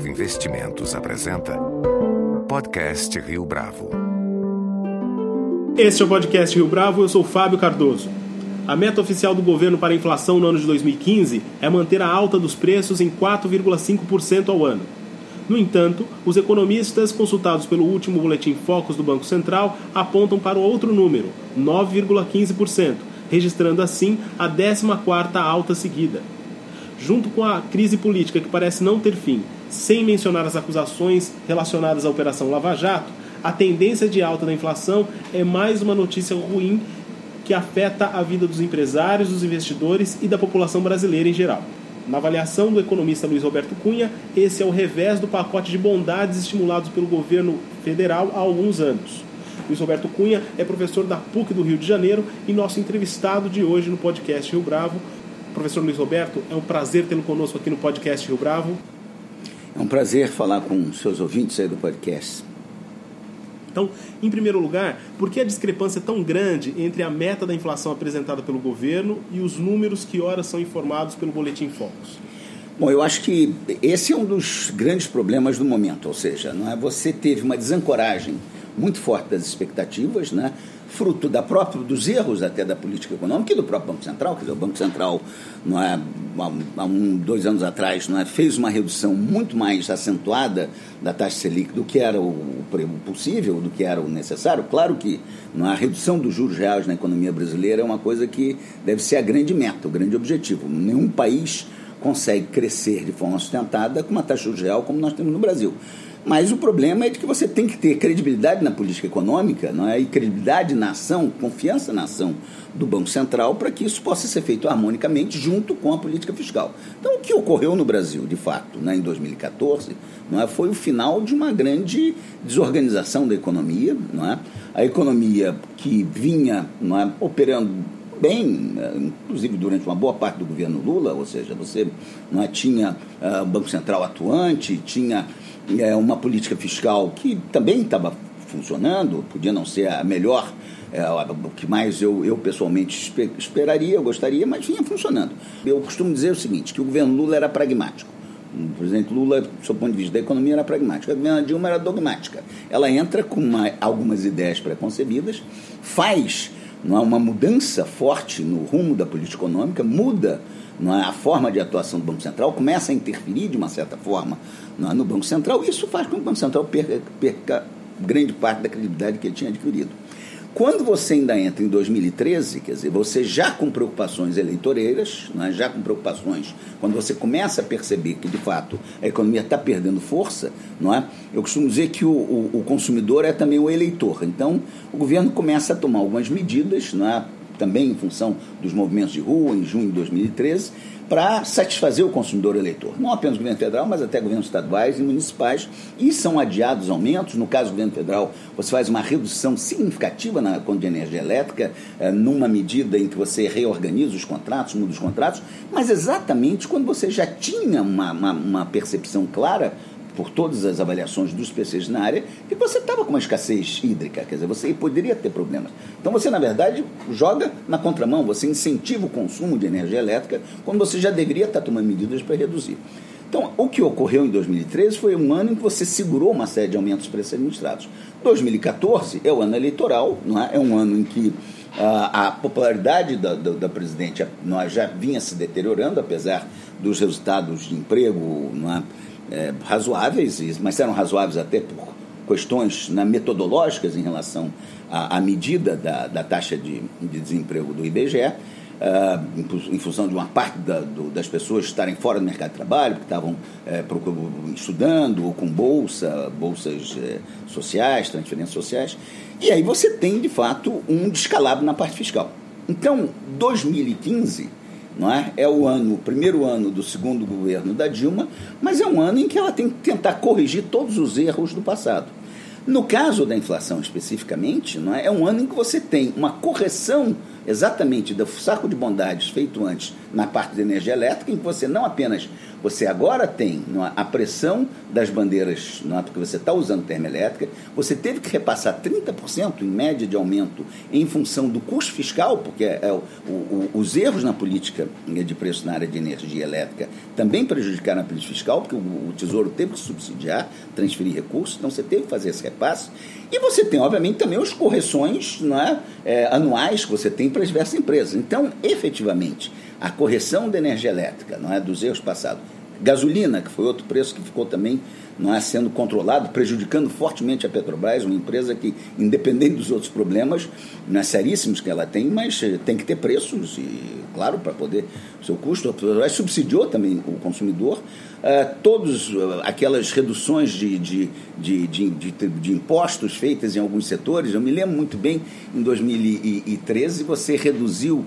Bravo Investimentos apresenta Podcast Rio Bravo. Este é o Podcast Rio Bravo, eu sou Fábio Cardoso. A meta oficial do governo para a inflação no ano de 2015 é manter a alta dos preços em 4,5% ao ano. No entanto, os economistas consultados pelo último boletim Focus do Banco Central apontam para outro número, 9,15%, registrando assim a 14ª alta seguida. Junto com a crise política que parece não ter fim, sem mencionar as acusações relacionadas à Operação Lava Jato, a tendência de alta da inflação é mais uma notícia ruim que afeta a vida dos empresários, dos investidores e da população brasileira em geral. Na avaliação do economista Luiz Roberto Cunha, esse é o revés do pacote de bondades estimulados pelo governo federal há alguns anos. Luiz Roberto Cunha é professor da PUC do Rio de Janeiro e nosso entrevistado de hoje no podcast Rio Bravo. Professor Luiz Roberto, é um prazer tê-lo conosco aqui no podcast Rio Bravo. É um prazer falar com seus ouvintes aí do podcast. Então, em primeiro lugar, por que a discrepância é tão grande entre a meta da inflação apresentada pelo governo e os números que ora são informados pelo Boletim Focus? Bom, eu acho que esse é um dos grandes problemas do momento, ou seja, não é você teve uma desancoragem muito forte das expectativas, né? fruto da própria, dos erros até da política econômica e do próprio Banco Central, dizer, o Banco Central não é, há um, dois anos atrás não é, fez uma redução muito mais acentuada da taxa Selic do que era o, o possível, do que era o necessário. Claro que não é, a redução dos juros reais na economia brasileira é uma coisa que deve ser a grande meta, o grande objetivo. Nenhum país consegue crescer de forma sustentada com uma taxa de juros real como nós temos no Brasil. Mas o problema é de que você tem que ter credibilidade na política econômica não é? e credibilidade na ação, confiança na ação do Banco Central para que isso possa ser feito harmonicamente junto com a política fiscal. Então, o que ocorreu no Brasil, de fato, né, em 2014, não é, foi o final de uma grande desorganização da economia. Não é? A economia que vinha não é, operando bem, inclusive durante uma boa parte do governo Lula, ou seja, você não é, tinha o Banco Central atuante, tinha é, uma política fiscal que também estava funcionando, podia não ser a melhor, é, o que mais eu, eu pessoalmente esperaria, eu gostaria, mas vinha funcionando. Eu costumo dizer o seguinte, que o governo Lula era pragmático. O presidente Lula, do seu ponto de vista da economia, era pragmática. A governo Dilma era dogmática. Ela entra com uma, algumas ideias preconcebidas, faz não é, uma mudança forte no rumo da política econômica, muda é, a forma de atuação do Banco Central, começa a interferir de uma certa forma é, no Banco Central, isso faz com que o Banco Central perca, perca grande parte da credibilidade que ele tinha adquirido. Quando você ainda entra em 2013, quer dizer, você já com preocupações eleitoreiras, é, já com preocupações, quando você começa a perceber que de fato a economia está perdendo força, não é? Eu costumo dizer que o, o, o consumidor é também o eleitor. Então, o governo começa a tomar algumas medidas, não é? Também em função dos movimentos de rua, em junho de 2013, para satisfazer o consumidor eleitor. Não apenas o governo federal, mas até governos estaduais e municipais. E são adiados aumentos. No caso do governo federal, você faz uma redução significativa na conta de energia elétrica, eh, numa medida em que você reorganiza os contratos, muda os contratos, mas exatamente quando você já tinha uma, uma, uma percepção clara por todas as avaliações dos PCs na área, que você estava com uma escassez hídrica, quer dizer, você poderia ter problemas. Então você, na verdade, joga na contramão, você incentiva o consumo de energia elétrica quando você já deveria estar tomando medidas para reduzir. Então, o que ocorreu em 2013 foi um ano em que você segurou uma série de aumentos de preços administrados. 2014 é o ano eleitoral, não é? é um ano em que ah, a popularidade da, da, da presidente nós já vinha se deteriorando, apesar dos resultados de emprego não é? É, razoáveis, mas eram razoáveis até por questões né, metodológicas em relação à, à medida da, da taxa de, de, desemprego do IBGE, uh, é, em, função de uma parte da, do, das pessoas estarem fora do mercado de trabalho, que estavam é, estudando ou com bolsa, bolsas é, sociais, transferências sociais. E aí você tem, de fato, um descalabro na parte fiscal. Então, 2015 não é? É o ano, o primeiro ano do segundo governo da Dilma, mas é um ano em que ela tem que tentar corrigir todos os erros do passado. No caso da inflação especificamente, não é, é um ano em que você tem uma correção exatamente do saco de bondades feito antes na parte de energia elétrica, em que você não apenas você agora tem é, a pressão das bandeiras, não é, porque você está usando termoelétrica, você teve que repassar 30% em média de aumento em função do custo fiscal, porque é, é o, o, os erros na política de preço na área de energia elétrica também prejudicaram a política fiscal, porque o, o Tesouro teve que subsidiar, transferir recursos, então você teve que fazer esse repasse. E você tem, obviamente, também as correções não é, é anuais que você tem para as diversas empresas. Então, efetivamente, a correção da energia elétrica, não é dos erros passados. Gasolina, que foi outro preço que ficou também não é sendo controlado, prejudicando fortemente a Petrobras, uma empresa que, independente dos outros problemas, não é seríssimos que ela tem, mas eh, tem que ter preços, e, claro, para poder o seu custo. A Petrobras subsidiou também o consumidor. Uh, todas uh, aquelas reduções de, de, de, de, de impostos feitas em alguns setores, eu me lembro muito bem, em 2013 você reduziu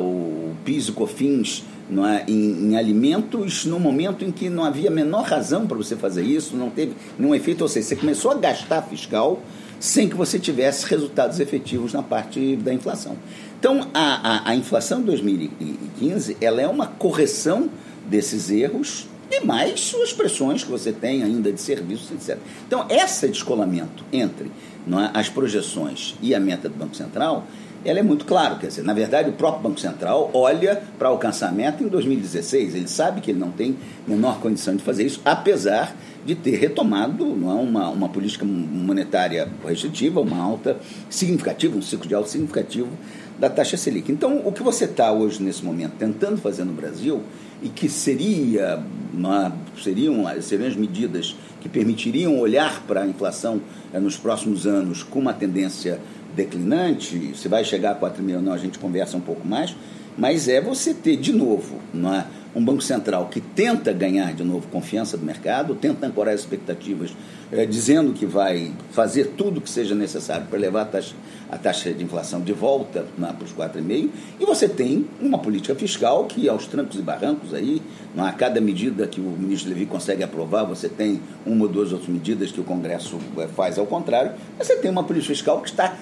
o PIS e COFINS não é, em, em, alimentos no momento em que não havia a menor razão para você fazer isso, não teve nenhum efeito, ou seja, você começou a gastar fiscal sem que você tivesse resultados efetivos na parte da inflação. Então, a, a, a inflação de 2015 ela é uma correção desses erros e mais as pressões que você tem ainda de serviços, etc. Então, esse descolamento entre é, as projeções e a meta do Banco Central ela é muito clara. Quer dizer, na verdade, o próprio Banco Central olha para alcançar a meta em 2016. Ele sabe que ele não tem menor condição de fazer isso, apesar de ter retomado não é, uma, uma política monetária restritiva, uma alta significativa, um ciclo de alta significativo da taxa Selic. Então, o que você está hoje, nesse momento, tentando fazer no Brasil, e que seria uma, seriam, seriam as medidas que permitiriam olhar para a inflação é, nos próximos anos com uma tendência declinante, se vai chegar a 4 mil ou não, a gente conversa um pouco mais, mas é você ter de novo não é, um Banco Central que tenta ganhar de novo confiança do mercado, tenta ancorar as expectativas, é, dizendo que vai fazer tudo que seja necessário para levar a taxa, a taxa de inflação de volta é, para os 4,5%, e você tem uma política fiscal que, aos trancos e barrancos, aí, não a cada medida que o ministro Levi consegue aprovar, você tem uma ou duas outras medidas que o Congresso é, faz ao contrário, você tem uma política fiscal que está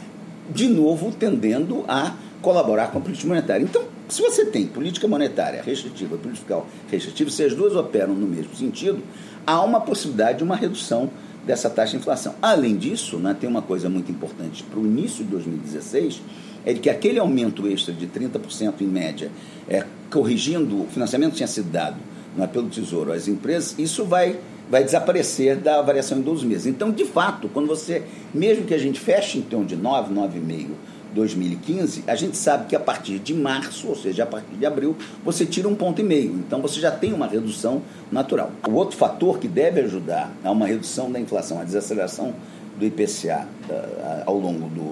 de novo tendendo a colaborar com a política monetária. Então, se você tem política monetária restritiva e política fiscal restritiva, se as duas operam no mesmo sentido, há uma possibilidade de uma redução dessa taxa de inflação. Além disso, né, tem uma coisa muito importante para o início de 2016, é de que aquele aumento extra de 30% em média, é, corrigindo, o financiamento tinha sido dado não é, pelo Tesouro às empresas, isso vai vai desaparecer da variação em 12 meses. Então, de fato, quando você, mesmo que a gente feche em torno de 9, 9,5 2015, a gente sabe que a partir de março, ou seja, a partir de abril, você tira um ponto e meio. Então você já tem uma redução natural. O outro fator que deve ajudar a uma redução da inflação, a desaceleração do IPCA uh, ao longo do,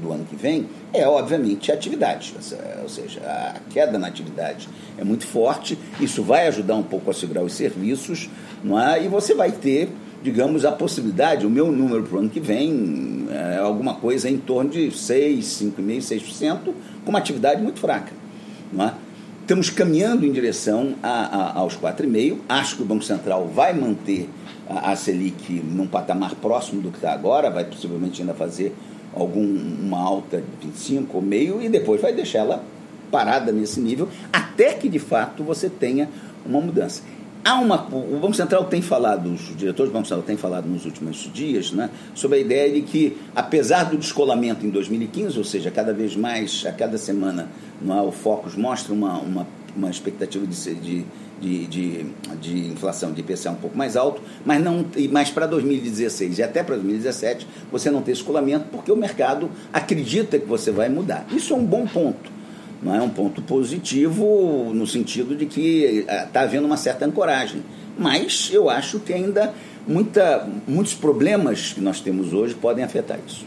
do ano que vem é, obviamente, a atividade. Ou seja, a queda na atividade é muito forte, isso vai ajudar um pouco a segurar os serviços, não é? e você vai ter, digamos, a possibilidade, o meu número para o ano que vem é alguma coisa em torno de 6, 5,5%, 6%, com uma atividade muito fraca. Não é? Estamos caminhando em direção a, a, aos 4,5%. Acho que o Banco Central vai manter a, a Selic num patamar próximo do que está agora, vai possivelmente ainda fazer alguma alta de 25 ou meio e depois vai deixar ela parada nesse nível, até que de fato você tenha uma mudança. Há uma, o Banco Central tem falado, os diretores do Banco Central têm falado nos últimos dias, né, sobre a ideia de que, apesar do descolamento em 2015, ou seja, cada vez mais, a cada semana, não é, o Focus mostra uma, uma, uma expectativa de, de, de, de, de inflação de IPCA um pouco mais alto, mas, não, mas para 2016 e até para 2017 você não tem descolamento porque o mercado acredita que você vai mudar. Isso é um bom ponto não é um ponto positivo no sentido de que está eh, havendo uma certa ancoragem. Mas eu acho que ainda muita, muitos problemas que nós temos hoje podem afetar isso.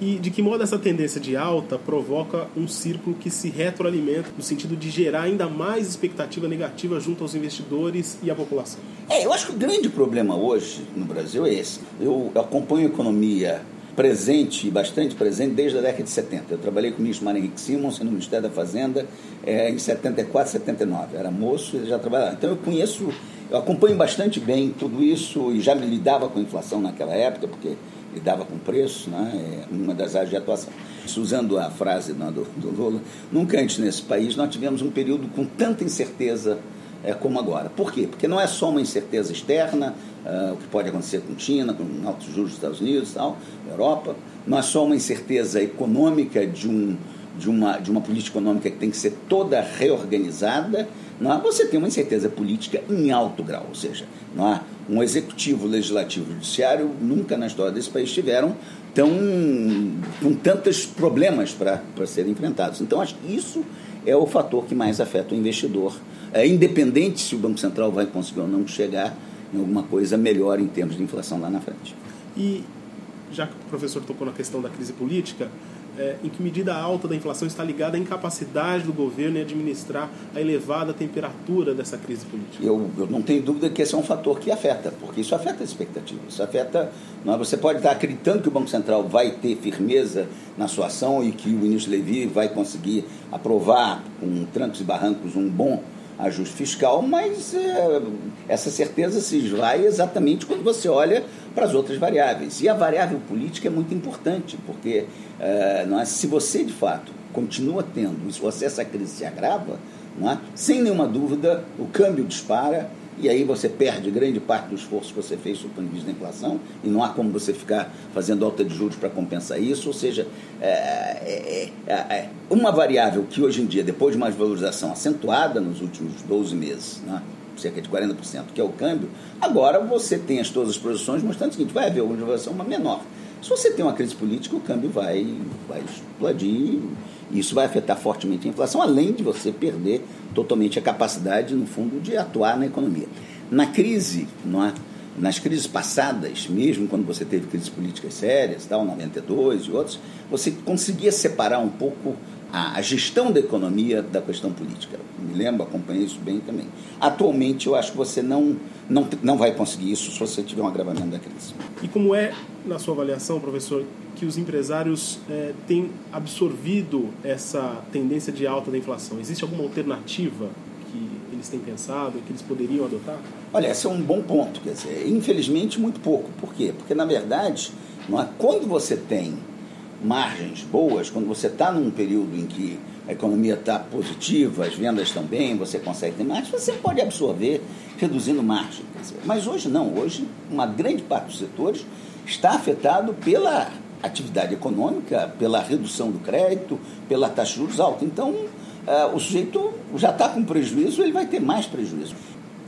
E de que modo essa tendência de alta provoca um círculo que se retroalimenta no sentido de gerar ainda mais expectativa negativa junto aos investidores e à população? É, eu acho que o grande problema hoje no Brasil é esse. Eu acompanho a economia presente, bastante presente, desde a década de 70. Eu trabalhei com o ministro Mário Henrique Simons no Ministério da Fazenda é, em 74, 79. era moço e já trabalhava. Então eu conheço Eu acompanho bastante bem tudo isso e já me lidava com inflação naquela época, porque lidava com preço, né? é uma das áreas de atuação. Usando a frase né, do, do Lula, nunca antes nesse país nós tivemos um período com tanta incerteza é, como agora. Por quê? Porque não é só uma incerteza externa, uh, o que pode acontecer com China, com altos juros dos Estados Unidos, tal, Europa, não é só uma incerteza econômica de, um, de, uma, de uma política econômica que tem que ser toda reorganizada, não é? você tem uma incerteza política em alto grau, ou seja, não é? um executivo, legislativo e judiciário nunca na história desse país tiveram tão com tantos problemas para serem enfrentados. Então, acho que isso é o fator que mais afeta o investidor. É independente se o Banco Central vai conseguir ou não chegar em alguma coisa melhor em termos de inflação lá na frente. E já que o professor tocou na questão da crise política, é, em que medida a alta da inflação está ligada à incapacidade do governo em administrar a elevada temperatura dessa crise política? Eu, eu não tenho dúvida que esse é um fator que afeta, porque isso afeta a expectativa. Isso afeta. Não, é? você pode estar acreditando que o Banco Central vai ter firmeza na sua ação e que o ministro Levi vai conseguir aprovar com trancos e barrancos um bom ajuste fiscal, mas é, essa certeza se esvai exatamente quando você olha para as outras variáveis. E a variável política é muito importante, porque é, não é, se você de fato continua tendo, se essa crise se agrava, não é, sem nenhuma dúvida o câmbio dispara e aí você perde grande parte do esforço que você fez sob o ponto de vista da inflação, e não há como você ficar fazendo alta de juros para compensar isso, ou seja, é, é, é, é, uma variável que hoje em dia, depois de uma valorização acentuada nos últimos 12 meses, né, cerca de 40%, que é o câmbio, agora você tem as todas as projeções mostrando o seguinte, vai haver uma valorização menor. Se você tem uma crise política, o câmbio vai, vai explodir isso vai afetar fortemente a inflação, além de você perder totalmente a capacidade, no fundo, de atuar na economia. Na crise, não é? nas crises passadas, mesmo quando você teve crises políticas sérias, tal, 92 e outros, você conseguia separar um pouco a, a, gestão da economia da questão política. Me lembro, acompanhei isso bem também. Atualmente, eu acho que você não, não, não vai conseguir isso se você tiver um agravamento da crise. E como é, na sua avaliação, professor, que os empresários é, têm absorvido essa tendência de alta da inflação? Existe alguma alternativa que eles têm pensado, que eles poderiam adotar? Olha, esse é um bom ponto. Quer dizer, infelizmente, muito pouco. Por quê? Porque, na verdade, não é, quando você tem margens boas, quando você está num período em que a economia está positiva, as vendas estão bem, você consegue ter mais, você pode absorver reduzindo margem. Mas hoje não. Hoje, uma grande parte dos setores está afetado pela atividade econômica, pela redução do crédito, pela taxa de juros alta. Então, é, o sujeito já está com prejuízo, ele vai ter mais prejuízo.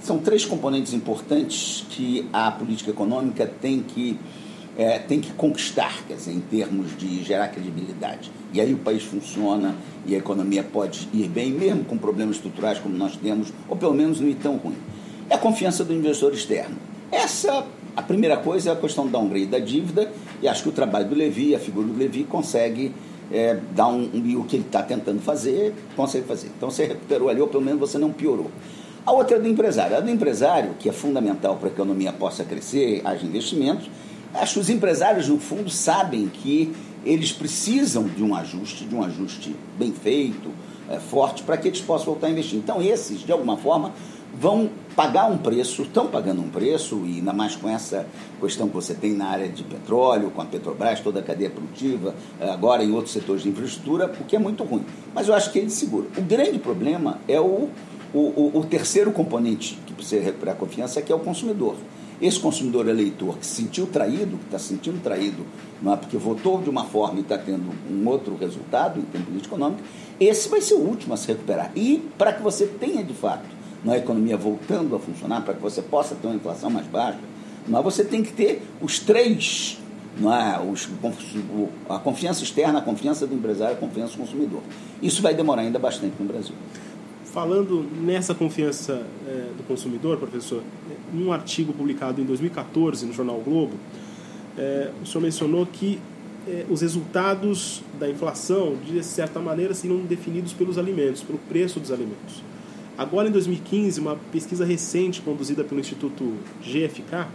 São três componentes importantes que a política econômica tem que, é, tem que conquistar, quer dizer, em termos de gerar credibilidade. E aí o país funciona e a economia pode ir bem, mesmo com problemas estruturais como nós temos, ou pelo menos não ir tão ruim. É a confiança do investidor externo. Essa a primeira coisa é a questão do downgrade da dívida, e acho que o trabalho do Levi, a figura do Levi, consegue é, dar um, um, o que ele está tentando fazer, consegue fazer. Então você recuperou ali, ou pelo menos você não piorou. A outra é do empresário. A do empresário, que é fundamental para a economia possa crescer, haja investimentos, acho que os empresários, no fundo, sabem que eles precisam de um ajuste, de um ajuste bem feito, é, forte, para que eles possam voltar a investir. Então, esses, de alguma forma, vão pagar um preço, estão pagando um preço, e ainda mais com essa questão que você tem na área de petróleo, com a Petrobras, toda a cadeia produtiva, eh, agora em outros setores de infraestrutura, o que é muito ruim. Mas eu acho que ele segura. O grande problema é o, o, o terceiro componente que precisa recuperar a confiança, que é o consumidor. Esse consumidor eleitor que se sentiu traído, que está se sentindo traído, não é porque votou de uma forma e está tendo um outro resultado em termos político econômico, esse vai ser o último a se recuperar. E para que você tenha de fato na economia voltando a funcionar, para que você possa ter uma inflação mais baixa, mas você tem que ter os três, não é? Os, a confiança externa, a confiança do empresário, a confiança do consumidor. Isso vai demorar ainda bastante no Brasil. Falando nessa confiança é, do consumidor, professor, em um artigo publicado em 2014 no jornal o Globo, é, o senhor mencionou que é, os resultados da inflação, de certa maneira, seriam definidos pelos alimentos, pelo preço dos alimentos. Agora, em 2015, uma pesquisa recente conduzida pelo Instituto GFK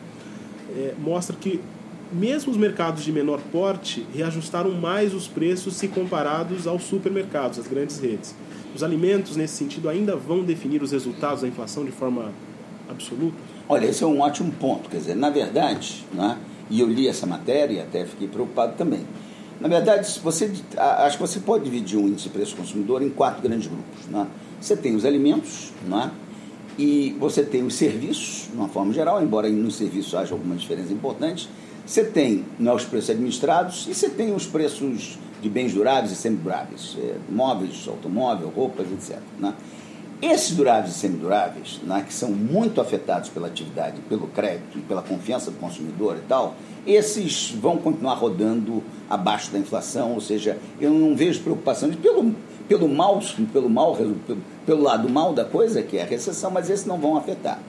mostra que mesmo os mercados de menor porte reajustaram mais os preços se comparados aos supermercados, às grandes redes. Os alimentos, nesse sentido, ainda vão definir os resultados da inflação de forma absoluta? Olha, esse é um ótimo ponto. Quer dizer, na verdade, né, e eu li essa matéria e até fiquei preocupado também. Na verdade, você, acho que você pode dividir o índice de preço consumidor em quatro grandes grupos. Né? Você tem os alimentos, né? e você tem os serviços, de uma forma geral, embora nos serviços haja algumas diferenças importantes. Você tem né, os preços administrados e você tem os preços de bens duráveis e semiduráveis, é, móveis, automóvel, roupas, etc. Né? Esses duráveis e semiduráveis, né, que são muito afetados pela atividade, pelo crédito e pela confiança do consumidor e tal, esses vão continuar rodando abaixo da inflação, ou seja, eu não vejo preocupação de, pelo, pelo mal, pelo mal, pelo, pelo lado mal da coisa, que é a recessão, mas esses não vão afetar.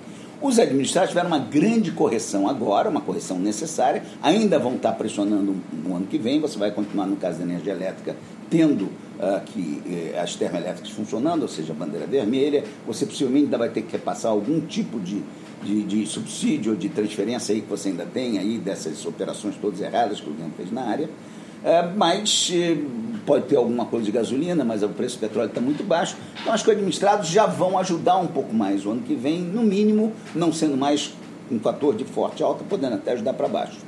Os administrados tiveram uma grande correção agora, uma correção necessária, ainda vão estar pressionando no ano que vem, você vai continuar no caso da energia elétrica tendo uh, que eh, as termoelétricas funcionando, ou seja, a bandeira vermelha, você possivelmente ainda vai ter que repassar algum tipo de, de, de subsídio ou de transferência aí que você ainda tem aí dessas operações todas erradas que o governo fez na área. Uh, mas uh, pode ter alguma coisa de gasolina, mas o preço do petróleo está muito baixo. Então acho que os administrados já vão ajudar um pouco mais o ano que vem, no mínimo, não sendo mais um fator de forte alta, podendo até ajudar para baixo.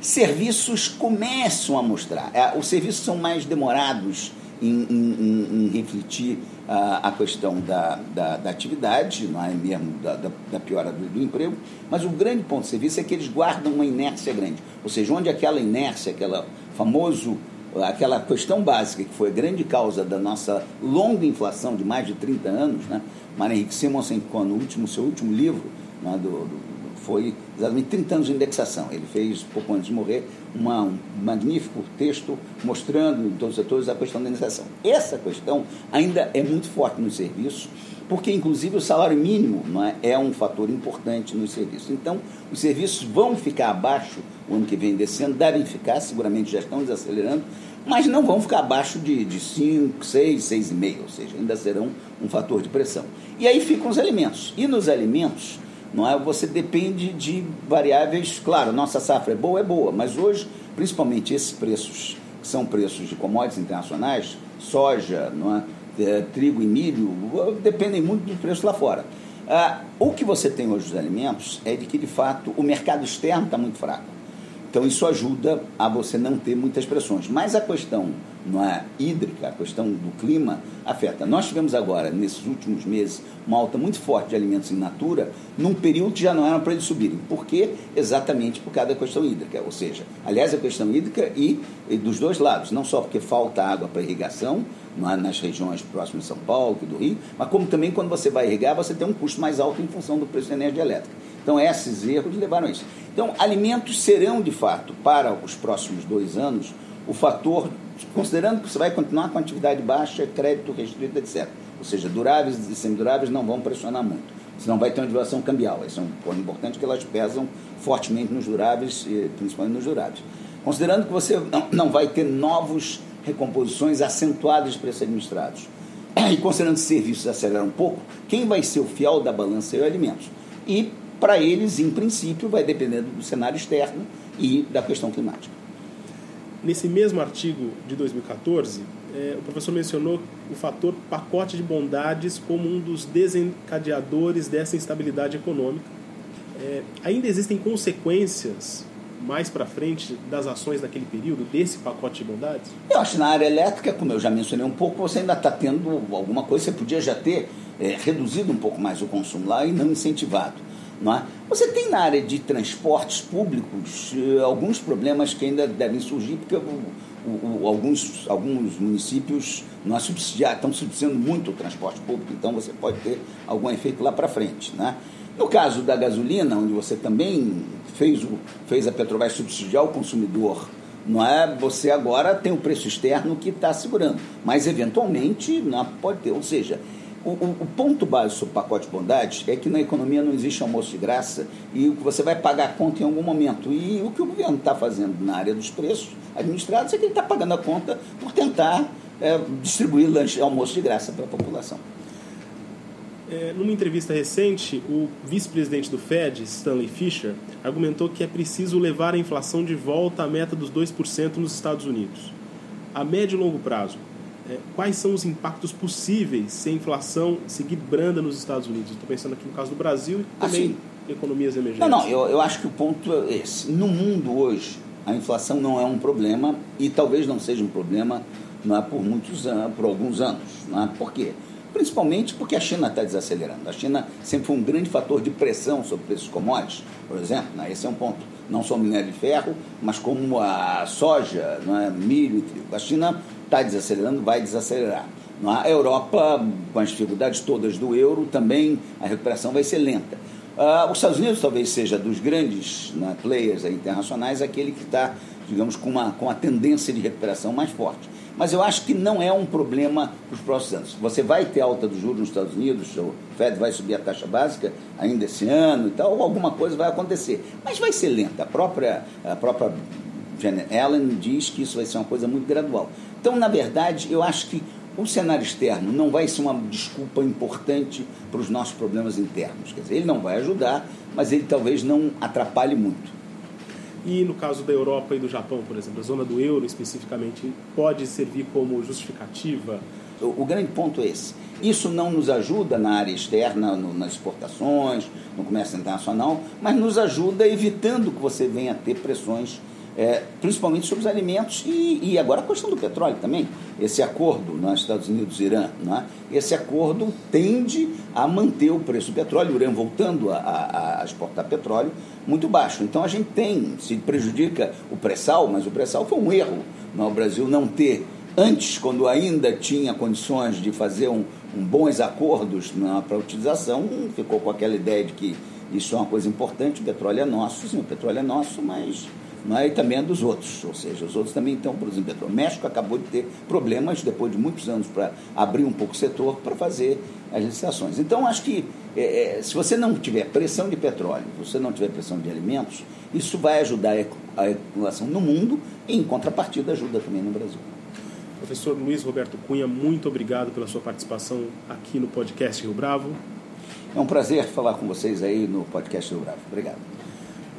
Serviços começam a mostrar. É, os serviços são mais demorados em, em, em refletir a, a questão da, da, da, atividade, não é mesmo da, da, da piora do, do, emprego, mas o grande ponto de serviço é que eles guardam uma inércia grande. Ou seja, onde aquela inércia, aquela famoso aquela questão básica que foi a grande causa da nossa longa inflação de mais de 30 anos, né? Mário Henrique Simonsen, no último, seu último livro, né, do, do foi exatamente 30 anos de indexação. Ele fez, pouco antes de morrer, uma, um magnífico texto mostrando em todos os setores a questão da indexação. Essa questão ainda é muito forte nos serviços, porque inclusive o salário mínimo é, é um fator importante nos serviços. Então, os serviços vão ficar abaixo o ano que vem descendo, devem ficar, seguramente já estão desacelerando, mas não vão ficar abaixo de, de 5, 6, 6,5, ou seja, ainda serão um fator de pressão. E aí ficam os alimentos. E nos alimentos, não é? Você depende de variáveis, claro, nossa safra é boa, é boa, mas hoje, principalmente esses preços, que são preços de commodities internacionais, soja, não é? É trigo e milho, dependem muito do preço lá fora. Ah, o que você tem hoje dos alimentos é de que, de fato, o mercado externo está muito fraco. Então isso ajuda a você não ter muitas pressões. Mas a questão não é, hídrica, a questão do clima, afeta. Nós tivemos agora, nesses últimos meses, uma alta muito forte de alimentos in natura, num período que já não era para eles subirem. Por quê? Exatamente por causa da questão hídrica. Ou seja, aliás, a questão hídrica e, e dos dois lados, não só porque falta água para irrigação, é, nas regiões próximas de São Paulo e do Rio, mas como também quando você vai irrigar, você tem um custo mais alto em função do preço da energia elétrica. Então, esses erros levaram a isso. Então, alimentos serão, de fato, para os próximos dois anos, o fator, considerando que você vai continuar com atividade baixa, crédito restrito, etc. Ou seja, duráveis e semiduráveis não vão pressionar muito. Senão vai ter uma devaluação cambial. Isso é um ponto importante que elas pesam fortemente nos duráveis, principalmente nos duráveis. Considerando que você não vai ter novos recomposições acentuadas de preços administrados. E considerando que serviços aceleram um pouco, quem vai ser o fiel da balança é o alimentos. E para eles, em princípio, vai depender do cenário externo e da questão climática. Nesse mesmo artigo de 2014, é, o professor mencionou o fator pacote de bondades como um dos desencadeadores dessa instabilidade econômica. É, ainda existem consequências mais para frente das ações daquele período, desse pacote de bondades? Eu acho que na área elétrica, como eu já mencionei um pouco, você ainda está tendo alguma coisa, você podia já ter é, reduzido um pouco mais o consumo lá e não incentivado. Não é? Você tem na área de transportes públicos eh, alguns problemas que ainda devem surgir, porque o, o, alguns, alguns municípios não é subsidiar, estão subsidiando muito o transporte público, então você pode ter algum efeito lá para frente. Né? No caso da gasolina, onde você também fez, o, fez a Petrobras subsidiar o consumidor, não é? Você agora tem o preço externo que está segurando, mas eventualmente não é? pode ter. Ou seja, o, o, o, ponto básico do pacote de bondade é que na economia não existe almoço de graça e você vai pagar a conta em algum momento. E o que o governo está fazendo na área dos preços administrados é que ele está pagando a conta por tentar é, distribuir lanche, almoço de graça para a população. É, numa entrevista recente, o vice-presidente do Fed, Stanley Fischer, argumentou que é preciso levar a inflação de volta à meta dos 2% nos Estados Unidos. A médio e longo prazo, quais são os impactos possíveis se a inflação seguir branda nos Estados Unidos? Estou pensando aqui no caso do Brasil e também assim, economias emergentes. Não, não, eu, eu acho que o ponto é esse. No mundo hoje, a inflação não é um problema e talvez não seja um problema não é, por muitos anos, por alguns anos. Não é? Por quê? Principalmente porque a China está desacelerando. A China sempre foi um grande fator de pressão sobre preços commodities, por exemplo. Né? Esse é um ponto. Não só o minério de ferro, mas como a soja, não é? milho e trigo. A China está desacelerando, vai desacelerar. A Europa, com as dificuldades todas do euro, também a recuperação vai ser lenta. Uh, os Estados Unidos talvez seja dos grandes né, players internacionais aquele que está, digamos, com uma, com a tendência de recuperação mais forte. Mas eu acho que não é um problema para os próximos anos. Você vai ter alta dos juros nos Estados Unidos, o Fed vai subir a taxa básica ainda esse ano e tal, ou alguma coisa vai acontecer. Mas vai ser lenta. A própria, a própria Janet Allen diz que isso vai ser uma coisa muito gradual. Então, na verdade, eu acho que o cenário externo não vai ser uma desculpa importante para os nossos problemas internos. Quer dizer, ele não vai ajudar, mas ele talvez não atrapalhe muito. E no caso da Europa e do Japão, por exemplo, a zona do euro especificamente, pode servir como justificativa? O, o grande ponto é esse. Isso não nos ajuda na área externa, no, nas exportações, no comércio internacional, mas nos ajuda evitando que você venha a ter pressões é, principalmente sobre os alimentos e, e, agora a questão do petróleo também. Esse acordo nos né, Estados Unidos e Irã, né, esse acordo tende a manter o preço do petróleo, o Irã voltando a, a, exportar petróleo, muito baixo. Então a gente tem, se prejudica o pré-sal, mas o pré-sal foi um erro no né, Brasil não ter, antes, quando ainda tinha condições de fazer um, um bons acordos né, para utilização, ficou com aquela ideia de que isso é uma coisa importante, o petróleo é nosso, sim, o petróleo é nosso, mas mas e também é dos outros, ou seja, os outros também estão produzindo petróleo. O México acabou de ter problemas, depois de muitos anos, para abrir um pouco o setor para fazer as licitações. Então, acho que é, é, se você não tiver pressão de petróleo, se você não tiver pressão de alimentos, isso vai ajudar a acumulação no mundo e, em contrapartida, ajuda também no Brasil. Professor Luiz Roberto Cunha, muito obrigado pela sua participação aqui no podcast Rio Bravo. É um prazer falar com vocês aí no podcast Rio Bravo. Obrigado.